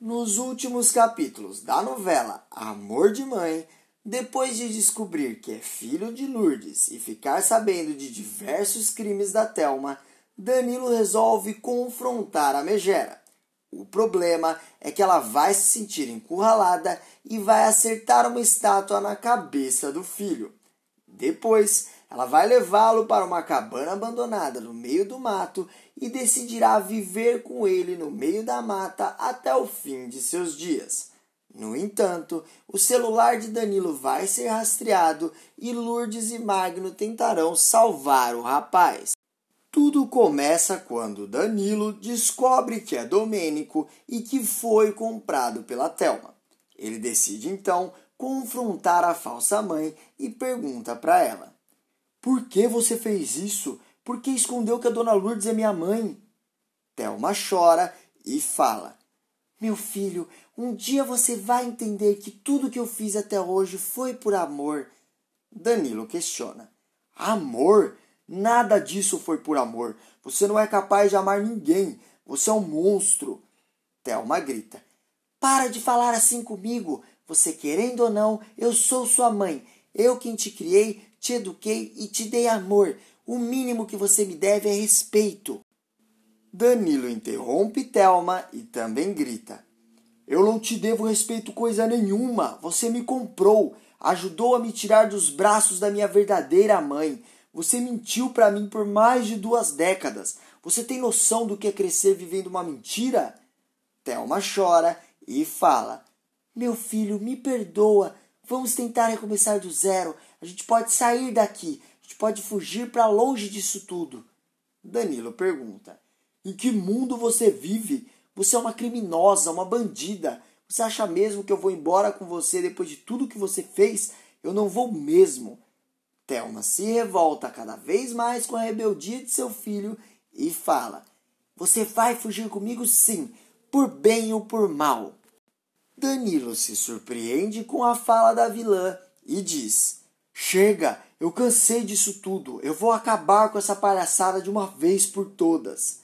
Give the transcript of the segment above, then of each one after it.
Nos últimos capítulos da novela Amor de Mãe, depois de descobrir que é filho de Lourdes e ficar sabendo de diversos crimes da Telma, Danilo resolve confrontar a Megera. O problema é que ela vai se sentir encurralada e vai acertar uma estátua na cabeça do filho. Depois, ela vai levá-lo para uma cabana abandonada no meio do mato e decidirá viver com ele no meio da mata até o fim de seus dias. No entanto, o celular de Danilo vai ser rastreado e Lourdes e Magno tentarão salvar o rapaz. Tudo começa quando Danilo descobre que é Domênico e que foi comprado pela Telma. Ele decide então confrontar a falsa mãe e pergunta para ela: Por que você fez isso? Por que escondeu que a dona Lourdes é minha mãe? Thelma chora e fala: Meu filho, um dia você vai entender que tudo que eu fiz até hoje foi por amor. Danilo questiona: Amor? Nada disso foi por amor. Você não é capaz de amar ninguém. Você é um monstro. Thelma grita: Para de falar assim comigo. Você querendo ou não, eu sou sua mãe. Eu quem te criei, te eduquei e te dei amor. O mínimo que você me deve é respeito. Danilo interrompe Thelma e também grita: Eu não te devo respeito coisa nenhuma. Você me comprou, ajudou a me tirar dos braços da minha verdadeira mãe. Você mentiu para mim por mais de duas décadas. Você tem noção do que é crescer vivendo uma mentira? Thelma chora e fala: Meu filho, me perdoa. Vamos tentar recomeçar do zero. A gente pode sair daqui gente pode fugir para longe disso tudo. Danilo pergunta: Em que mundo você vive? Você é uma criminosa, uma bandida. Você acha mesmo que eu vou embora com você depois de tudo que você fez? Eu não vou mesmo. Thelma se revolta cada vez mais com a rebeldia de seu filho e fala: Você vai fugir comigo sim, por bem ou por mal. Danilo se surpreende com a fala da vilã e diz: Chega, eu cansei disso tudo. Eu vou acabar com essa palhaçada de uma vez por todas.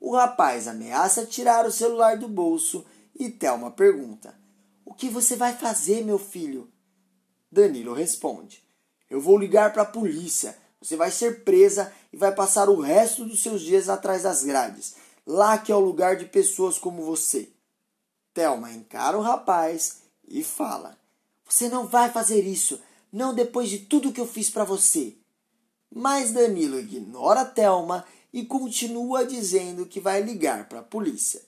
O rapaz ameaça tirar o celular do bolso e Thelma pergunta: O que você vai fazer, meu filho? Danilo responde: Eu vou ligar para a polícia. Você vai ser presa e vai passar o resto dos seus dias atrás das grades. Lá que é o lugar de pessoas como você. Thelma encara o rapaz e fala: Você não vai fazer isso não depois de tudo que eu fiz para você. Mas Danilo ignora Thelma e continua dizendo que vai ligar para a polícia.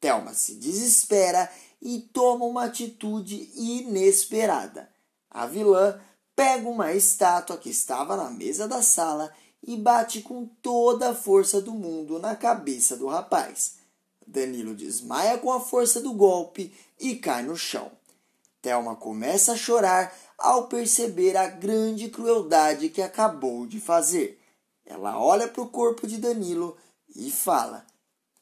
Thelma se desespera e toma uma atitude inesperada. A vilã pega uma estátua que estava na mesa da sala e bate com toda a força do mundo na cabeça do rapaz. Danilo desmaia com a força do golpe e cai no chão. Thelma começa a chorar ao perceber a grande crueldade que acabou de fazer. Ela olha para o corpo de Danilo e fala: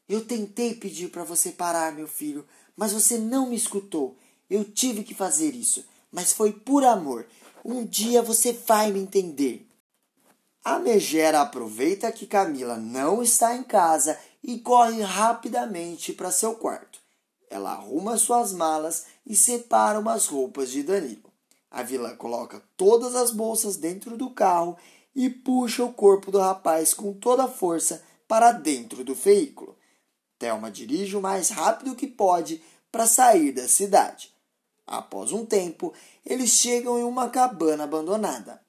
Eu tentei pedir para você parar, meu filho, mas você não me escutou. Eu tive que fazer isso, mas foi por amor. Um dia você vai me entender. A megera aproveita que Camila não está em casa e corre rapidamente para seu quarto. Ela arruma suas malas e separa umas roupas de Danilo. A vilã coloca todas as bolsas dentro do carro e puxa o corpo do rapaz com toda a força para dentro do veículo. Thelma dirige o mais rápido que pode para sair da cidade. Após um tempo, eles chegam em uma cabana abandonada.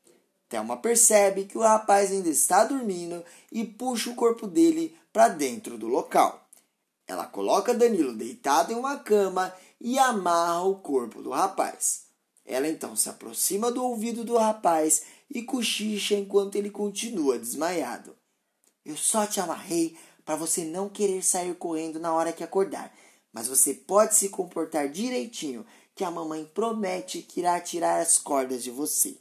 Thelma percebe que o rapaz ainda está dormindo e puxa o corpo dele para dentro do local. Ela coloca Danilo deitado em uma cama e amarra o corpo do rapaz. Ela então se aproxima do ouvido do rapaz e cochicha enquanto ele continua desmaiado. Eu só te amarrei para você não querer sair correndo na hora que acordar, mas você pode se comportar direitinho, que a mamãe promete que irá tirar as cordas de você.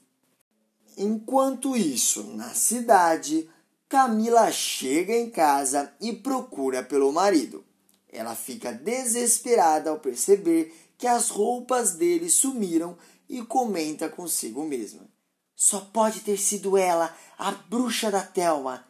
Enquanto isso, na cidade, Camila chega em casa e procura pelo marido. Ela fica desesperada ao perceber que as roupas dele sumiram e comenta consigo mesma. Só pode ter sido ela, a bruxa da Telma.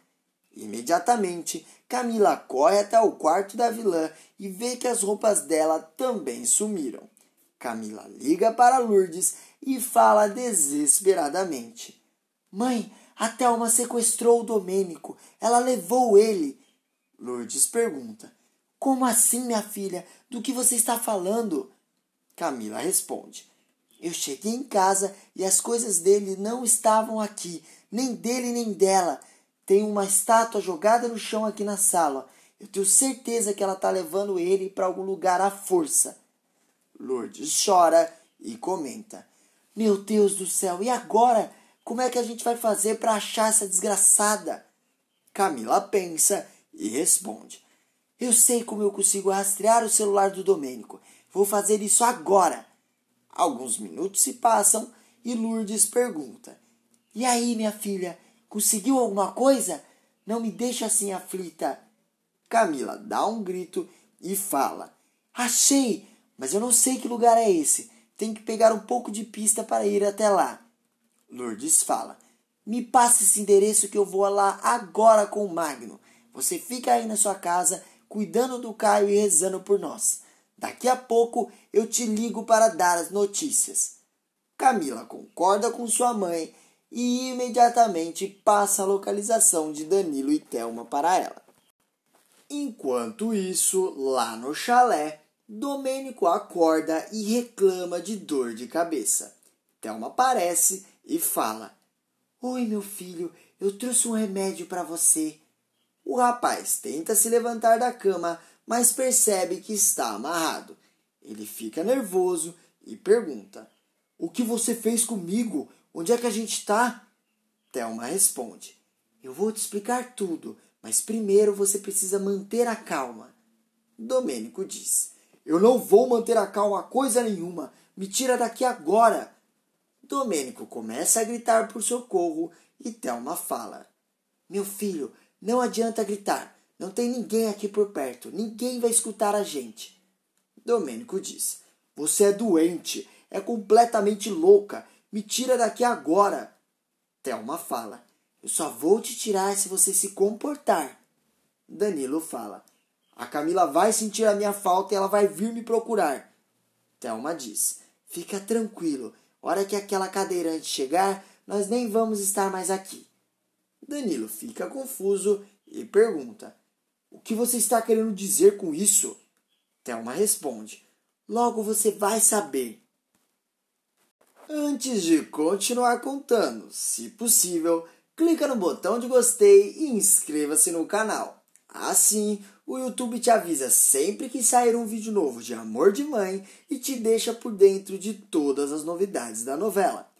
Imediatamente, Camila corre até o quarto da vilã e vê que as roupas dela também sumiram. Camila liga para Lourdes e fala desesperadamente: Mãe, a Thelma sequestrou o Domênico. Ela levou ele. Lourdes pergunta: Como assim, minha filha? Do que você está falando? Camila responde: Eu cheguei em casa e as coisas dele não estavam aqui, nem dele nem dela. Tem uma estátua jogada no chão aqui na sala. Eu tenho certeza que ela está levando ele para algum lugar à força. Lourdes chora e comenta: Meu Deus do céu, e agora? Como é que a gente vai fazer para achar essa desgraçada? Camila pensa e responde: Eu sei como eu consigo rastrear o celular do Domênico. Vou fazer isso agora. Alguns minutos se passam e Lourdes pergunta: E aí, minha filha, conseguiu alguma coisa? Não me deixe assim aflita. Camila dá um grito e fala: Achei, mas eu não sei que lugar é esse. Tenho que pegar um pouco de pista para ir até lá. Lourdes fala: Me passe esse endereço que eu vou lá agora com o Magno. Você fica aí na sua casa, cuidando do Caio e rezando por nós. Daqui a pouco eu te ligo para dar as notícias. Camila concorda com sua mãe e imediatamente passa a localização de Danilo e Thelma para ela. Enquanto isso, lá no chalé, Domênico acorda e reclama de dor de cabeça. Thelma aparece e fala: Oi, meu filho, eu trouxe um remédio para você. O rapaz tenta se levantar da cama, mas percebe que está amarrado. Ele fica nervoso e pergunta: O que você fez comigo? Onde é que a gente está? Thelma responde: Eu vou te explicar tudo, mas primeiro você precisa manter a calma. Domênico diz: Eu não vou manter a calma coisa nenhuma. Me tira daqui agora. Domênico começa a gritar por socorro e Thelma fala: Meu filho, não adianta gritar. Não tem ninguém aqui por perto. Ninguém vai escutar a gente. Domênico diz: Você é doente. É completamente louca. Me tira daqui agora. Thelma fala: Eu só vou te tirar se você se comportar. Danilo fala: A Camila vai sentir a minha falta e ela vai vir me procurar. Thelma diz: Fica tranquilo. Hora que aquela cadeirante chegar, nós nem vamos estar mais aqui. Danilo fica confuso e pergunta: O que você está querendo dizer com isso? Thelma responde: Logo você vai saber. Antes de continuar contando, se possível, clica no botão de gostei e inscreva-se no canal. Assim, o YouTube te avisa sempre que sair um vídeo novo de Amor de Mãe e te deixa por dentro de todas as novidades da novela.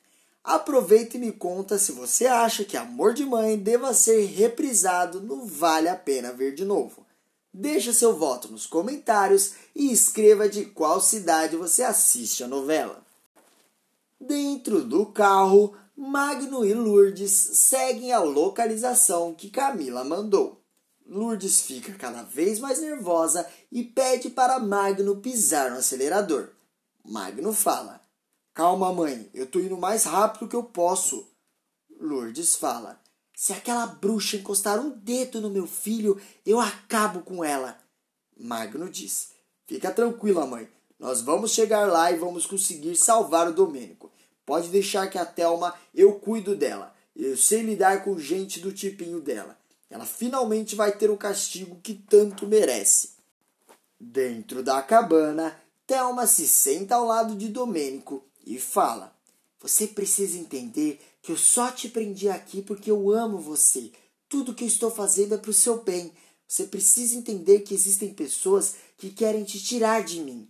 Aproveita e me conta se você acha que Amor de Mãe deva ser reprisado no Vale a Pena Ver de Novo. Deixa seu voto nos comentários e escreva de qual cidade você assiste a novela. Dentro do carro, Magno e Lourdes seguem a localização que Camila mandou. Lourdes fica cada vez mais nervosa e pede para Magno pisar no acelerador. Magno fala: Calma, mãe, eu tô indo mais rápido que eu posso. Lourdes fala: Se aquela bruxa encostar um dedo no meu filho, eu acabo com ela. Magno diz: Fica tranquila, mãe. Nós vamos chegar lá e vamos conseguir salvar o Domênico. Pode deixar que a Thelma eu cuido dela. Eu sei lidar com gente do tipinho dela. Ela finalmente vai ter o castigo que tanto merece. Dentro da cabana, Thelma se senta ao lado de Domênico e fala: Você precisa entender que eu só te prendi aqui porque eu amo você. Tudo que eu estou fazendo é para o seu bem. Você precisa entender que existem pessoas que querem te tirar de mim.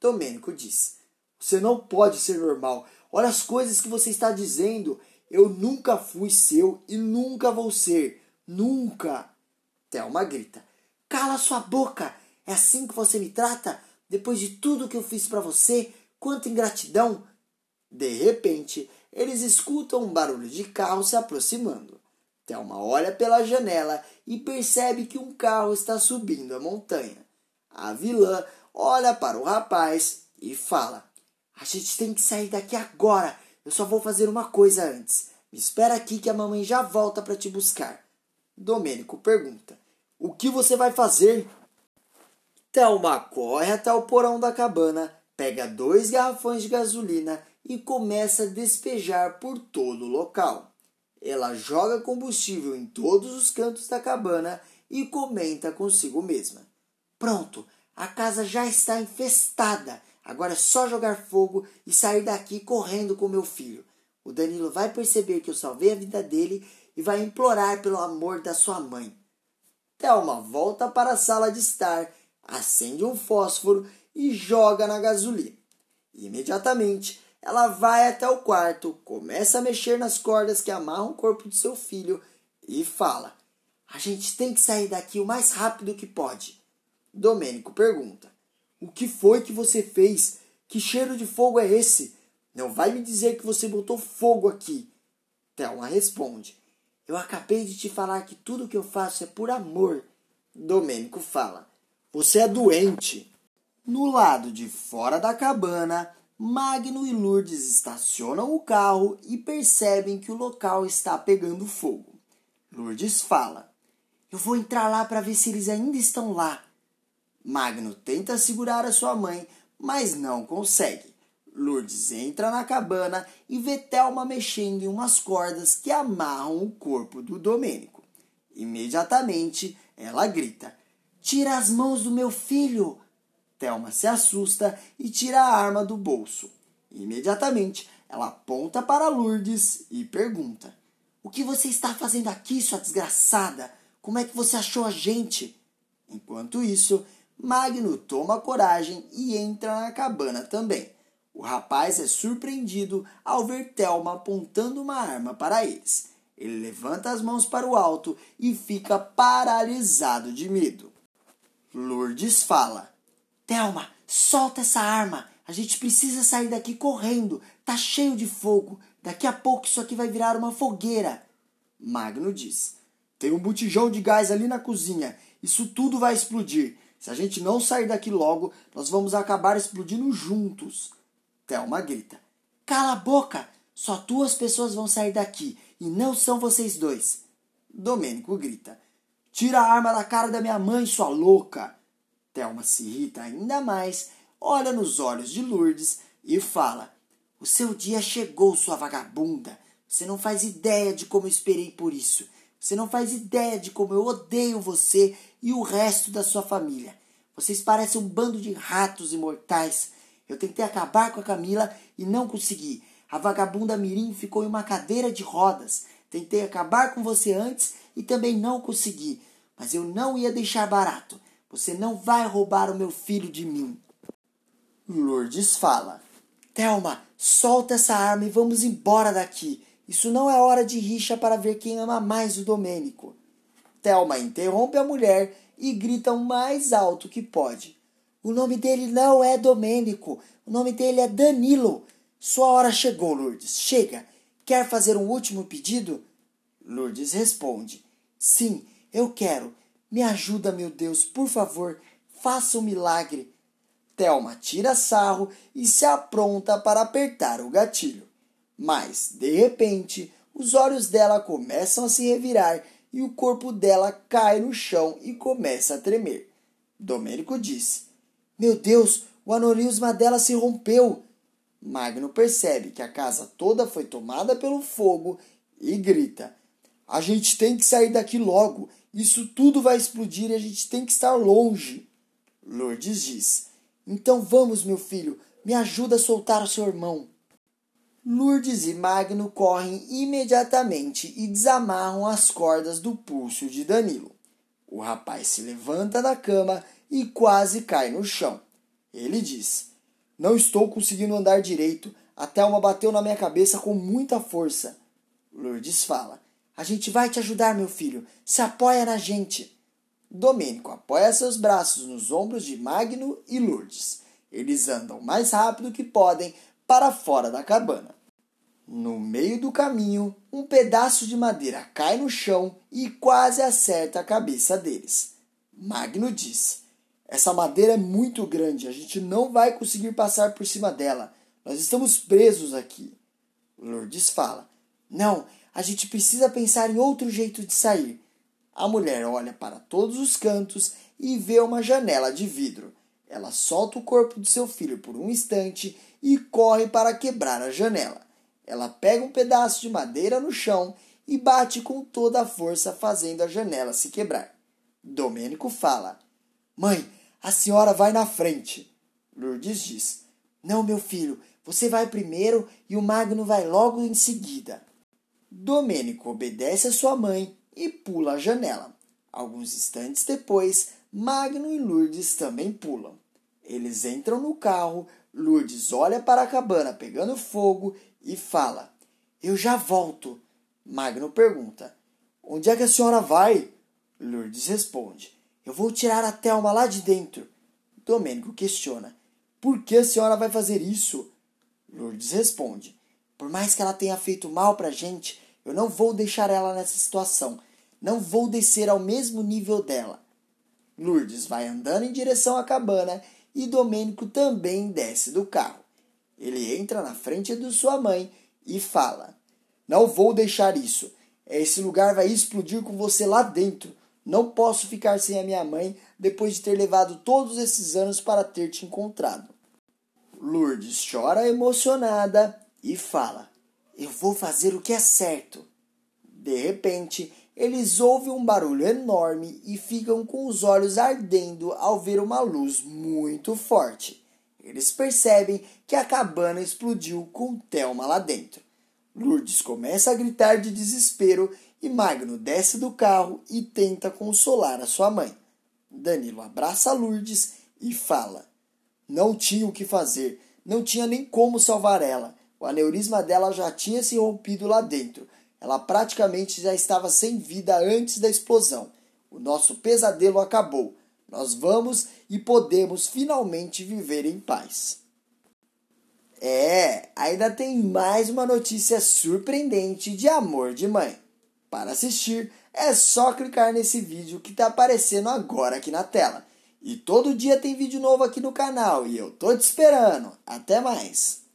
Domênico diz: Você não pode ser normal. Olha as coisas que você está dizendo. Eu nunca fui seu e nunca vou ser. Nunca! Thelma grita. Cala sua boca! É assim que você me trata? Depois de tudo que eu fiz para você? Quanta ingratidão! De repente, eles escutam um barulho de carro se aproximando. Thelma olha pela janela e percebe que um carro está subindo a montanha. A vilã olha para o rapaz e fala: A gente tem que sair daqui agora. Eu só vou fazer uma coisa antes. Me espera aqui que a mamãe já volta para te buscar. Domênico pergunta: O que você vai fazer? Thelma corre até o porão da cabana, pega dois garrafões de gasolina e começa a despejar por todo o local. Ela joga combustível em todos os cantos da cabana e comenta consigo mesma: Pronto, a casa já está infestada. Agora é só jogar fogo e sair daqui correndo com meu filho. O Danilo vai perceber que eu salvei a vida dele e vai implorar pelo amor da sua mãe. Thelma volta para a sala de estar, acende um fósforo e joga na gasolina. Imediatamente, ela vai até o quarto, começa a mexer nas cordas que amarram o corpo de seu filho e fala: A gente tem que sair daqui o mais rápido que pode. Domênico pergunta: O que foi que você fez? Que cheiro de fogo é esse? Não vai me dizer que você botou fogo aqui. Thelma responde: Eu acabei de te falar que tudo que eu faço é por amor. Domênico fala: Você é doente. No lado de fora da cabana, Magno e Lourdes estacionam o carro e percebem que o local está pegando fogo. Lourdes fala: Eu vou entrar lá para ver se eles ainda estão lá. Magno tenta segurar a sua mãe, mas não consegue. Lourdes entra na cabana e vê Thelma mexendo em umas cordas que amarram o corpo do Domênico. Imediatamente ela grita: Tira as mãos do meu filho! Thelma se assusta e tira a arma do bolso. Imediatamente, ela aponta para Lourdes e pergunta: O que você está fazendo aqui, sua desgraçada? Como é que você achou a gente? Enquanto isso, Magno toma coragem e entra na cabana também. O rapaz é surpreendido ao ver Thelma apontando uma arma para eles. Ele levanta as mãos para o alto e fica paralisado de medo. Lourdes fala: Thelma, solta essa arma. A gente precisa sair daqui correndo. Tá cheio de fogo. Daqui a pouco isso aqui vai virar uma fogueira. Magno diz: Tem um botijão de gás ali na cozinha. Isso tudo vai explodir. Se a gente não sair daqui logo, nós vamos acabar explodindo juntos. Thelma grita: Cala a boca! Só duas pessoas vão sair daqui e não são vocês dois. Domênico grita: Tira a arma da cara da minha mãe, sua louca! Thelma se irrita ainda mais, olha nos olhos de Lourdes e fala: O seu dia chegou, sua vagabunda. Você não faz ideia de como eu esperei por isso. Você não faz ideia de como eu odeio você e o resto da sua família. Vocês parecem um bando de ratos imortais. Eu tentei acabar com a Camila e não consegui. A vagabunda Mirim ficou em uma cadeira de rodas. Tentei acabar com você antes e também não consegui. Mas eu não ia deixar barato. Você não vai roubar o meu filho de mim. Lourdes fala: Thelma, solta essa arma e vamos embora daqui. Isso não é hora de rixa para ver quem ama mais o Domênico. Thelma interrompe a mulher e grita o mais alto que pode. O nome dele não é Domênico, o nome dele é Danilo. Sua hora chegou, Lourdes. Chega. Quer fazer um último pedido? Lourdes responde: Sim, eu quero. Me ajuda, meu Deus, por favor, faça um milagre. Thelma tira sarro e se apronta para apertar o gatilho. Mas, de repente, os olhos dela começam a se revirar e o corpo dela cai no chão e começa a tremer. Domênico diz: Meu Deus, o aneurisma dela se rompeu. Magno percebe que a casa toda foi tomada pelo fogo e grita: A gente tem que sair daqui logo. Isso tudo vai explodir e a gente tem que estar longe. Lourdes diz: Então vamos, meu filho, me ajuda a soltar o seu irmão. Lourdes e Magno correm imediatamente e desamarram as cordas do pulso de Danilo. O rapaz se levanta da cama e quase cai no chão. Ele diz: Não estou conseguindo andar direito. A Thelma bateu na minha cabeça com muita força. Lourdes fala: a gente vai te ajudar, meu filho. Se apoia na gente. Domênico apoia seus braços nos ombros de Magno e Lourdes. Eles andam mais rápido que podem para fora da cabana. No meio do caminho, um pedaço de madeira cai no chão e quase acerta a cabeça deles. Magno diz: Essa madeira é muito grande, a gente não vai conseguir passar por cima dela. Nós estamos presos aqui. Lourdes fala: Não, a gente precisa pensar em outro jeito de sair. A mulher olha para todos os cantos e vê uma janela de vidro. Ela solta o corpo do seu filho por um instante e corre para quebrar a janela. Ela pega um pedaço de madeira no chão e bate com toda a força, fazendo a janela se quebrar. Domênico fala: Mãe, a senhora vai na frente. Lourdes diz: Não, meu filho, você vai primeiro e o Magno vai logo em seguida. Domênico obedece a sua mãe e pula a janela. Alguns instantes depois, Magno e Lourdes também pulam. Eles entram no carro, Lourdes olha para a cabana pegando fogo e fala: Eu já volto. Magno pergunta: Onde é que a senhora vai? Lourdes responde: Eu vou tirar a Thelma lá de dentro. Domênico questiona: Por que a senhora vai fazer isso? Lourdes responde: Por mais que ela tenha feito mal pra gente, eu não vou deixar ela nessa situação. Não vou descer ao mesmo nível dela. Lourdes vai andando em direção à cabana e Domênico também desce do carro. Ele entra na frente de sua mãe e fala: Não vou deixar isso. Esse lugar vai explodir com você lá dentro. Não posso ficar sem a minha mãe depois de ter levado todos esses anos para ter te encontrado. Lourdes chora emocionada e fala: Eu vou fazer o que é certo. De repente, eles ouvem um barulho enorme e ficam com os olhos ardendo ao ver uma luz muito forte. Eles percebem que a cabana explodiu com Thelma lá dentro. Lourdes começa a gritar de desespero e Magno desce do carro e tenta consolar a sua mãe. Danilo abraça Lourdes e fala: não tinha o que fazer, não tinha nem como salvar ela. O aneurisma dela já tinha se rompido lá dentro. Ela praticamente já estava sem vida antes da explosão. O nosso pesadelo acabou. Nós vamos e podemos finalmente viver em paz. É, ainda tem mais uma notícia surpreendente de amor de mãe. Para assistir, é só clicar nesse vídeo que está aparecendo agora aqui na tela. E todo dia tem vídeo novo aqui no canal e eu tô te esperando. Até mais!